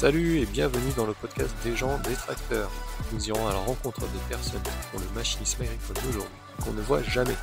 Salut et bienvenue dans le podcast des gens des tracteurs. Nous irons à la rencontre des personnes qui le machinisme agricole d'aujourd'hui qu'on ne voit jamais.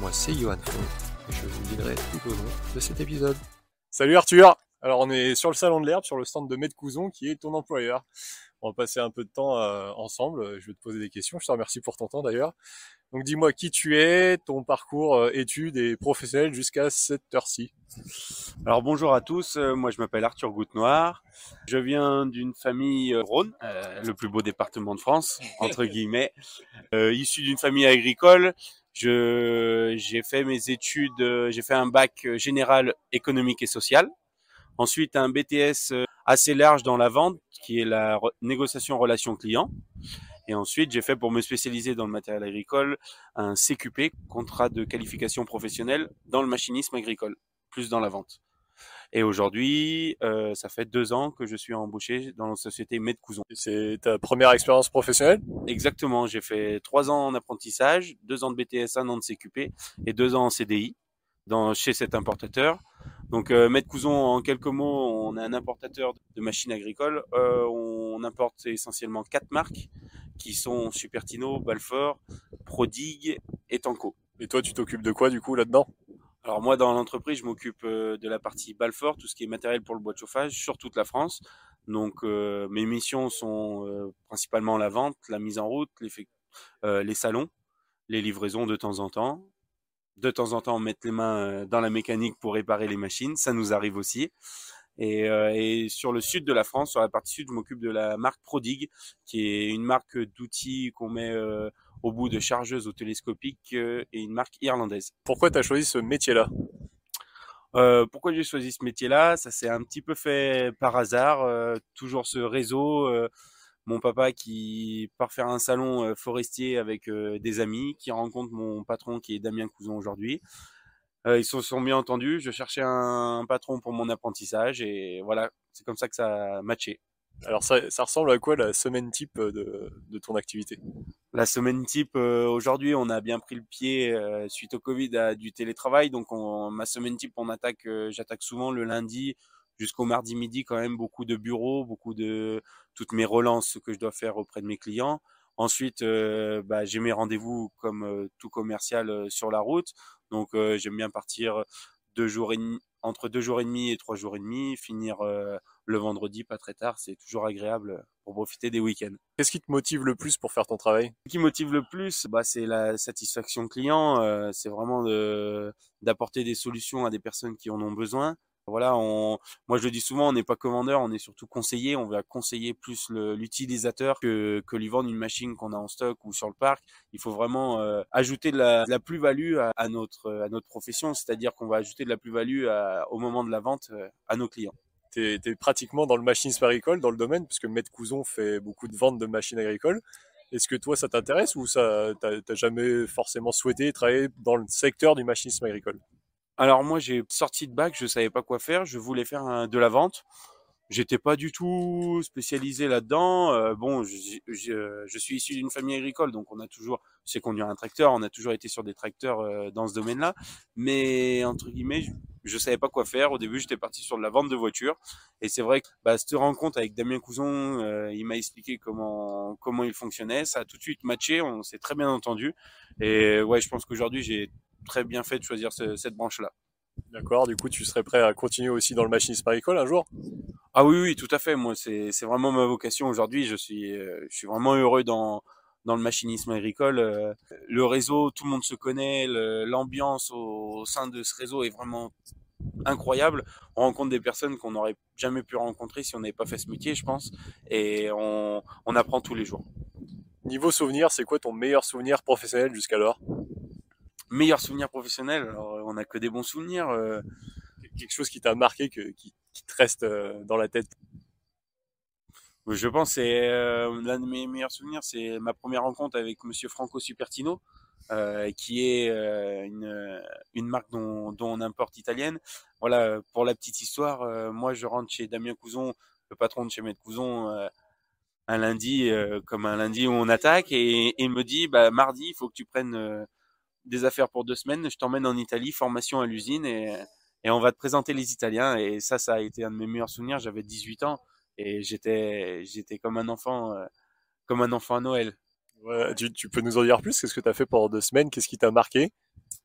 Moi c'est Johan Font et je vous guiderai tout au long de cet épisode. Salut Arthur Alors on est sur le salon de l'herbe, sur le stand de Maître Couson qui est ton employeur. On va passer un peu de temps euh, ensemble, je vais te poser des questions, je te remercie pour ton temps d'ailleurs. Donc dis-moi qui tu es, ton parcours euh, études et professionnel jusqu'à cette heure-ci. Alors bonjour à tous, euh, moi je m'appelle Arthur Goutte-Noir. Je viens d'une famille Rhône, euh, le plus beau département de France, entre guillemets. Euh, issu d'une famille agricole, je j'ai fait mes études, j'ai fait un bac général économique et social. Ensuite un BTS assez large dans la vente, qui est la re- négociation relation client. Et ensuite, j'ai fait pour me spécialiser dans le matériel agricole un CQP, contrat de qualification professionnelle dans le machinisme agricole, plus dans la vente. Et aujourd'hui, euh, ça fait deux ans que je suis embauché dans la société Med Couson. C'est ta première expérience professionnelle? Exactement, j'ai fait trois ans en apprentissage, deux ans de BTS, un an de CQP et deux ans en CDI dans, chez cet importateur. Donc euh, Med Couson, en quelques mots, on est un importateur de machines agricoles. Euh, on importe essentiellement quatre marques qui sont Supertino, Balfour, Prodigue et Tanco. Et toi tu t'occupes de quoi du coup là-dedans? Alors moi, dans l'entreprise, je m'occupe euh, de la partie Balfour, tout ce qui est matériel pour le bois de chauffage sur toute la France. Donc euh, mes missions sont euh, principalement la vente, la mise en route, euh, les salons, les livraisons de temps en temps. De temps en temps, mettre les mains euh, dans la mécanique pour réparer les machines, ça nous arrive aussi. Et, euh, et sur le sud de la France, sur la partie sud, je m'occupe de la marque Prodigue, qui est une marque d'outils qu'on met euh, au bout de chargeuses au télescopique euh, et une marque irlandaise. Pourquoi tu as choisi ce métier-là? Pourquoi j'ai choisi ce métier-là? Ça s'est un petit peu fait par hasard. toujours ce réseau. Mon papa qui part faire un salon euh, forestier avec euh, des amis, qui rencontre mon patron qui est Damien Couson aujourd'hui. Euh, ils se sont bien entendus. Je cherchais un, patron pour mon apprentissage et voilà, c'est comme ça que ça a matché. Alors ça, ça ressemble à quoi la semaine type de, de ton activité? La semaine type, aujourd'hui, on a bien pris le pied suite au Covid à du télétravail. Donc, on, ma semaine type, on attaque, j'attaque souvent le lundi jusqu'au mardi midi, quand même beaucoup de bureaux, beaucoup de toutes mes relances que je dois faire auprès de mes clients. Ensuite, euh, bah, j'ai mes rendez-vous comme euh, tout commercial euh, sur la route. Donc, j'aime bien partir deux jours et demi, entre deux jours et demi et trois jours et demi, finir le vendredi pas très tard. C'est toujours agréable pour profiter des week-ends. Qu'est-ce qui te motive le plus pour faire ton travail? Ce qui motive le plus, bah, c'est la satisfaction client. c'est vraiment de d'apporter des solutions à des personnes qui en ont besoin. Voilà, moi je le dis souvent, on n'est pas commandeur, on est surtout conseiller. On va conseiller plus l'utilisateur que, lui vendre une machine qu'on a en stock ou sur le parc. Il faut vraiment euh, ajouter de la, plus-value à, notre à notre profession, c'est-à-dire qu'on va ajouter de la plus-value au moment de la vente euh, à nos clients. Tu es, pratiquement dans le machinisme agricole, dans le domaine, puisque Maître Couson fait beaucoup de ventes de machines agricoles. Est-ce que toi, ça t'intéresse ou ça t'as jamais forcément souhaité travailler dans le secteur du machinisme agricole? Alors moi j'ai sorti de bac, je savais pas quoi faire, je voulais faire un- de la vente. J'étais pas du tout spécialisé là-dedans. Euh, bon, je, je- je suis issu d'une famille agricole, donc on a toujours, sais conduire un tracteur, on a toujours été sur des tracteurs euh, dans ce domaine-là. Mais entre guillemets, je, je savais pas quoi faire. Au début, j'étais parti sur de la vente de voitures, et c'est vrai que bah, cette rencontre avec Damien Couson, euh, il m'a expliqué comment comment il fonctionnait. Ça a tout de suite matché, on s'est très bien entendu. Et ouais, je pense qu'aujourd'hui j'ai très bien fait de choisir ce- cette branche-là. D'accord, du coup, tu serais prêt à continuer aussi dans le machinisme agricole un jour? Ah oui, oui, tout à fait. Moi, c'est c'est vraiment ma vocation aujourd'hui. Je suis euh, je suis vraiment heureux dans dans le machinisme agricole. Euh, Le réseau, tout le monde se connaît. L'ambiance au, au sein de ce réseau est vraiment incroyable. On rencontre des personnes qu'on n'aurait jamais pu rencontrer si on n'avait pas fait ce métier, je pense. Et on on apprend tous les jours. Niveau souvenir, c'est quoi ton meilleur souvenir professionnel jusqu'alors? Meilleur souvenir professionnel. Alors, on n'a que des bons souvenirs. euh, Quelque chose qui t'a marqué, que, qui, qui te reste euh, dans la tête? Je pense que c'est euh, l'un de mes meilleurs souvenirs, c'est ma première rencontre avec Monsieur Franco Supertino, euh, qui est euh, une, une marque dont, dont on importe italienne. Voilà, pour la petite histoire, euh, moi je rentre chez Damien Couson, le patron de chez Maître Couson, euh, un lundi, euh, comme un lundi où on attaque, et, et il me dit, bah, mardi, il faut que tu prennes euh, des affaires pour deux semaines, je t'emmène en Italie, formation à l'usine, et, et on va te présenter les Italiens. Et ça, ça a été un de mes meilleurs souvenirs, j'avais 18 ans. et j'étais j'étais comme un enfant comme un enfant à Noël. Ouais, tu, tu, peux nous en dire plus? Qu'est-ce que tu as fait pendant deux semaines? Qu'est-ce qui t'a marqué?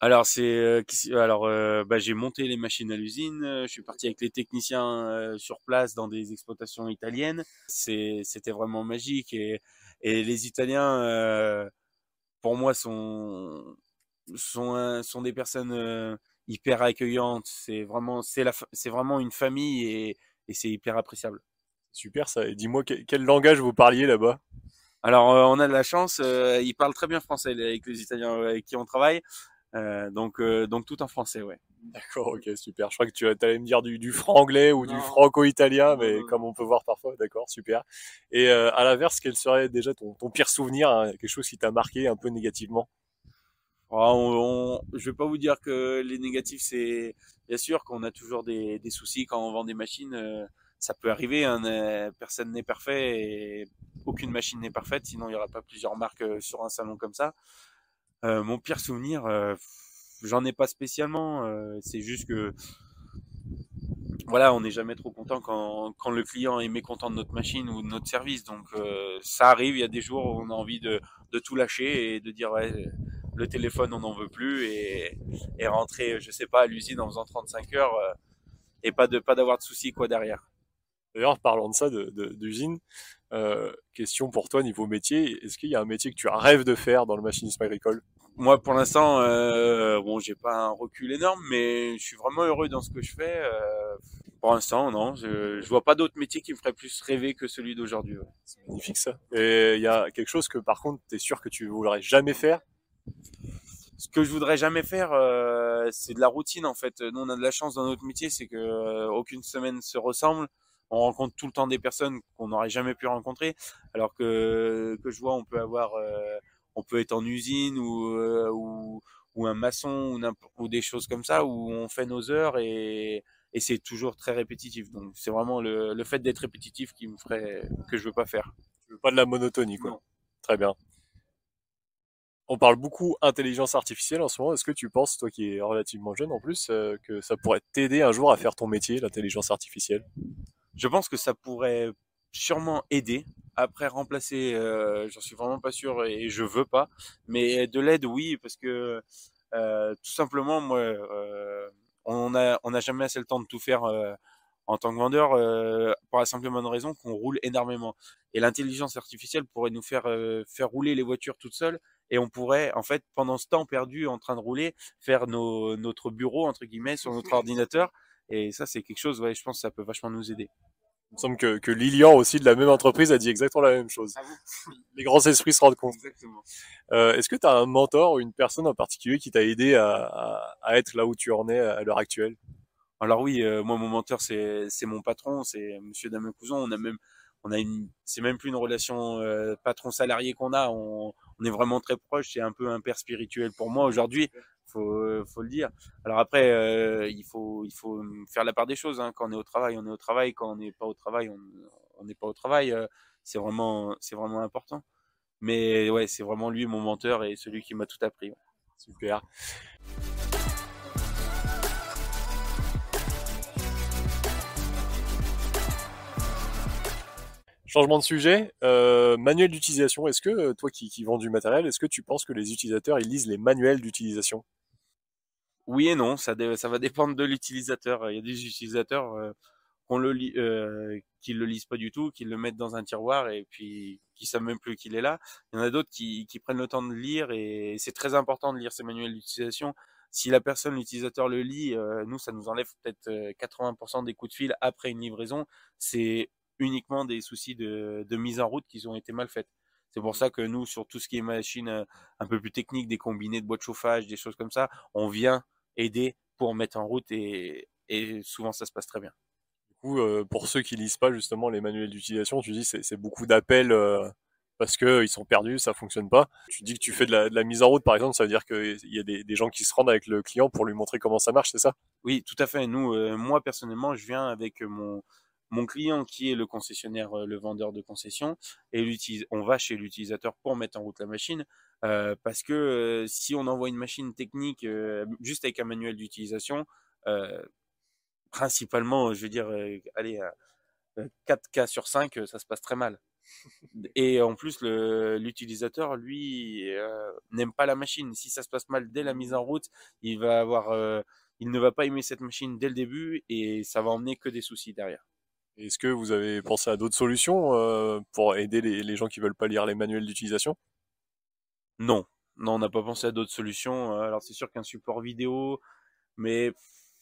Alors c'est alors bah, j'ai monté les machines à l'usine, je suis parti avec les techniciens sur place dans des exploitations italiennes. C'est c'était vraiment magique et et les Italiens pour moi sont sont sont des personnes hyper accueillantes. C'est vraiment c'est la c'est vraiment une famille et et c'est hyper appréciable. Super ça. dis-moi quel, langage vous parliez là-bas? Alors on a de la chance, ils parlent très bien français avec les Italiens avec qui on travaille. Euh, donc, euh, donc tout en français, ouais. D'accord, ok, super. Je crois que tu allais me dire du, du franc-anglais ou du franco-italien, mais comme on peut voir parfois, d'accord, super. Et euh, à l'inverse, quel serait déjà ton, ton pire souvenir, hein, quelque chose qui t'a marqué un peu négativement? Ah, on, Je vais pas vous dire que les négatifs, c'est bien sûr qu'on a toujours des, des, soucis quand on vend des machines. ça peut arriver, hein, personne n'est parfait et aucune machine n'est parfaite, sinon il n'y aura pas plusieurs marques sur un salon comme ça. Euh, mon pire souvenir, euh, j'en ai pas spécialement. Euh, c'est juste que voilà, on n'est jamais trop content quand, quand, le client est mécontent de notre machine ou de notre service. Donc ça arrive, il y a des jours où on a envie de, de tout lâcher et de dire ouais, le téléphone on n'en veut plus et, et, rentrer, je sais pas, à l'usine en faisant 35 heures et pas de pas d'avoir de soucis quoi derrière. D'ailleurs, parlant de ça, d'usine, de, euh, question pour toi niveau métier, est-ce qu'il y a un métier que tu rêves de faire dans le machinisme agricole? Moi, pour l'instant, euh, bon, j'ai pas un recul énorme, mais je suis vraiment heureux dans ce que je fais. Euh, pour l'instant, non, je, je vois pas d'autres métiers qui me feraient plus rêver que celui d'aujourd'hui. C'est magnifique ça. Et il y a quelque chose que par contre, tu es sûr que tu voudrais jamais faire? Ce que je voudrais jamais faire, euh, c'est de la routine en fait. Nous, on a de la chance dans notre métier, c'est que euh, aucune semaine se ressemble on rencontre tout le temps des personnes qu'on n'aurait jamais pu rencontrer, alors que, que je vois, on peut avoir, euh, on peut être en usine ou, euh, ou, ou, un maçon ou, ou, des choses comme ça où on fait nos heures et, et c'est toujours très répétitif. Donc c'est vraiment le, le fait d'être répétitif qui me ferait que je veux pas faire. Je veux pas de la monotonie, quoi. Très bien. On parle beaucoup intelligence artificielle en ce moment. Est-ce que tu penses, toi qui es relativement jeune en plus, euh, que ça pourrait t'aider un jour à faire ton métier, l'intelligence artificielle? Je pense que ça pourrait sûrement aider. Après remplacer, euh, j'en suis vraiment pas sûr et je veux pas. Mais de l'aide, oui, parce que euh, tout simplement, moi, on a n'a jamais assez le temps de tout faire en tant que vendeur pour la simple bonne raison qu'on roule énormément. Et l'intelligence artificielle pourrait nous faire faire rouler les voitures toutes seules et on pourrait en fait pendant ce temps perdu en train de rouler faire nos, notre bureau entre guillemets sur notre ordinateur et ça, c'est quelque chose, ouais, je pense que ça peut vachement nous aider. Il me semble que, que Lilian aussi de la même entreprise a dit exactement la même chose. Ah Les grands esprits se rendent compte. Exactement. Euh, Est-ce que tu as un mentor ou une personne en particulier qui t'a aidé à, à, à, être là où tu en es à l'heure actuelle? Alors oui, euh, moi mon mentor c'est mon patron, c'est Monsieur Damien Couson. On a même c'est même plus une relation euh, patron salarié qu'on a. On, on, est vraiment très proche. C'est un peu un père spirituel pour moi aujourd'hui faut, faut le dire. Alors après, euh, il faut, il faut faire la part des choses. Hein. Quand on est au travail, on est au travail. Quand on n'est pas au travail, on n'est pas au travail. Euh, c'est vraiment, c'est vraiment important. Mais ouais, c'est vraiment lui mon menteur et celui qui m'a tout appris. Super. Changement de sujet, euh, manuel d'utilisation. Est-ce que toi qui, qui vends du matériel, est-ce que tu penses que les utilisateurs ils lisent les manuels d'utilisation? Oui et non, ça, va dépendre de l'utilisateur. Il y a des utilisateurs euh, qu'on le euh, le lisent pas du tout, qui le mettent dans un tiroir et puis qui savent même plus qu'il est là. Il y en a d'autres qui, prennent le temps de lire et c'est très important de lire ces manuels d'utilisation. Si la personne, l'utilisateur le lit, euh, nous, ça nous enlève peut-être 80% euh, des coups de fil après une livraison. C'est uniquement des soucis de, de mise en route qui ont été mal faites. C'est pour ça que nous, sur tout ce qui est machine euh, un peu plus technique, des combinés de bois de chauffage, des choses comme ça, on vient aider pour mettre en route et, et souvent ça se passe très bien. Du coup, euh, pour ceux qui lisent pas justement les manuels d'utilisation, tu dis c'est, c'est beaucoup d'appels euh, parce que ils sont perdus, ça fonctionne pas. Tu dis que tu fais de la, de la mise en route par exemple, ça veut dire qu'il y a des, des, gens qui se rendent avec le client pour lui montrer comment ça marche, c'est ça? Oui, tout à fait. Nous, euh, moi personnellement, je viens avec mon mon client qui est le concessionnaire, le vendeur de concession, et on va chez l'utilisateur pour mettre en route la machine. Euh, parce que euh, si on envoie une machine technique euh, juste avec un manuel d'utilisation, principalement, je veux dire, allez, 4 cas sur 5, ça se passe très mal. Et en plus, l'utilisateur, lui, euh, n'aime pas la machine. Si ça se passe mal dès la mise en route, il va avoir, euh, il ne va pas aimer cette machine dès le début et ça va emmener que des soucis derrière. Est-ce que vous avez pensé à d'autres solutions euh, pour aider les, les, gens qui veulent pas lire les manuels d'utilisation? Non, non, on n'a pas pensé à d'autres solutions. Alors c'est sûr qu'un support vidéo, mais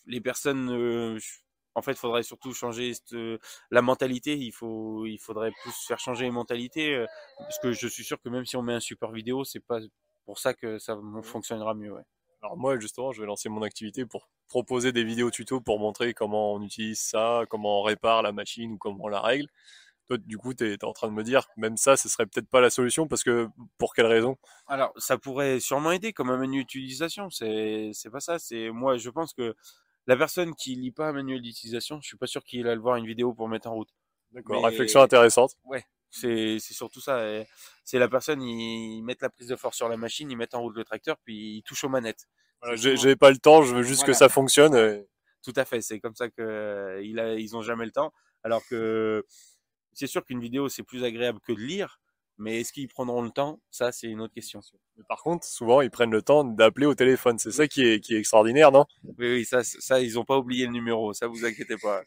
les personnes, en fait, il faudrait surtout changer la mentalité. Il faut, il faudrait plus faire changer les mentalités, euh, parce que je suis sûr que même si on met un support vidéo, c'est pas pour ça que ça fonctionnera mieux. Ouais. Alors moi, justement, je vais lancer mon activité pour proposer des vidéos tutos pour montrer comment on utilise ça, comment on répare la machine ou comment on la règle. Toi, du coup, tu es, en train de me dire, même ça, ce serait peut-être pas la solution parce que pour quelle raison? Alors, ça pourrait sûrement aider comme un menu d'utilisation. C'est, c'est pas ça. C'est moi, je pense que la personne qui lit pas un manuel d'utilisation, je suis pas sûr qu'il aille voir une vidéo pour mettre en route. D'accord, réflexion intéressante. Ouais, c'est surtout ça. C'est la personne, ils mettent la prise de force sur la machine, ils mettent en route le tracteur, puis ils touchent aux manettes. Voilà, J'ai pas le temps, je veux juste que ça fonctionne. Tout à fait, c'est comme ça que il a, ils ont jamais le temps. Alors que c'est sûr qu'une vidéo c'est plus agréable que de lire, mais est-ce qu'ils prendront le temps? Ça, c'est une autre question. Mais par contre, souvent, ils prennent le temps d'appeler au téléphone. C'est ça qui est, qui est extraordinaire, non? Oui, oui, ça, ça, ils n'ont pas oublié le numéro. Ça, vous inquiétez pas.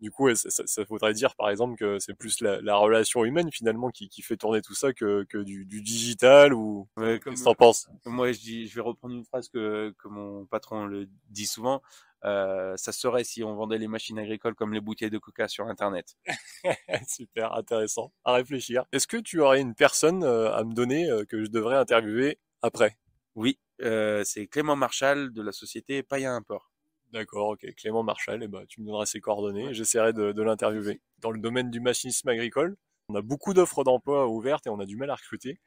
Du coup, ça, ça, faudrait dire, par exemple, que c'est plus la, la, relation humaine finalement qui, qui, fait tourner tout ça que, que du, du, digital ou ouais, qu'est-ce que t'en penses? Moi, je, dis, je vais reprendre une phrase que, que mon patron le dit souvent. Euh, ça serait si on vendait les machines agricoles comme les bouteilles de coca sur Internet. Super intéressant à réfléchir. Est-ce que tu aurais une personne euh, à me donner euh, que je devrais interviewer après? Oui, euh, c'est Clément Marchal de la société Païa Import. D'accord, ok. Clément Marchal, eh ben, tu me donneras ses coordonnées. J'essaierai de, de l'interviewer. Dans le domaine du machinisme agricole, on a beaucoup d'offres d'emploi ouvertes et on a du mal à recruter.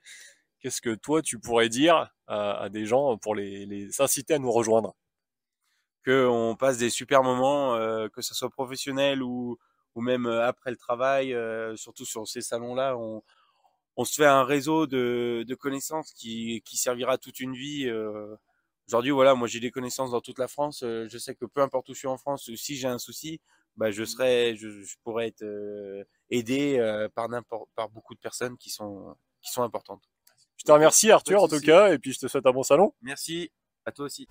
Qu'est-ce que toi, tu pourrais dire à, à des gens pour les, les inciter à nous rejoindre? Qu'on passe des super moments, euh, que ce soit professionnel ou, ou même euh, après le travail, euh, surtout sur ces salons-là, on, on se fait un réseau de, de connaissances qui, qui servira toute une vie. Aujourd'hui, voilà, moi j'ai des connaissances dans toute la France. je sais que peu importe où je suis en France, si j'ai un souci, bah, je serai, je, je pourrais être aidé par n'importe, par beaucoup de personnes qui sont, qui sont importantes. Je te remercie Arthur en tout cas, et puis je te souhaite un bon salon. Merci à toi aussi.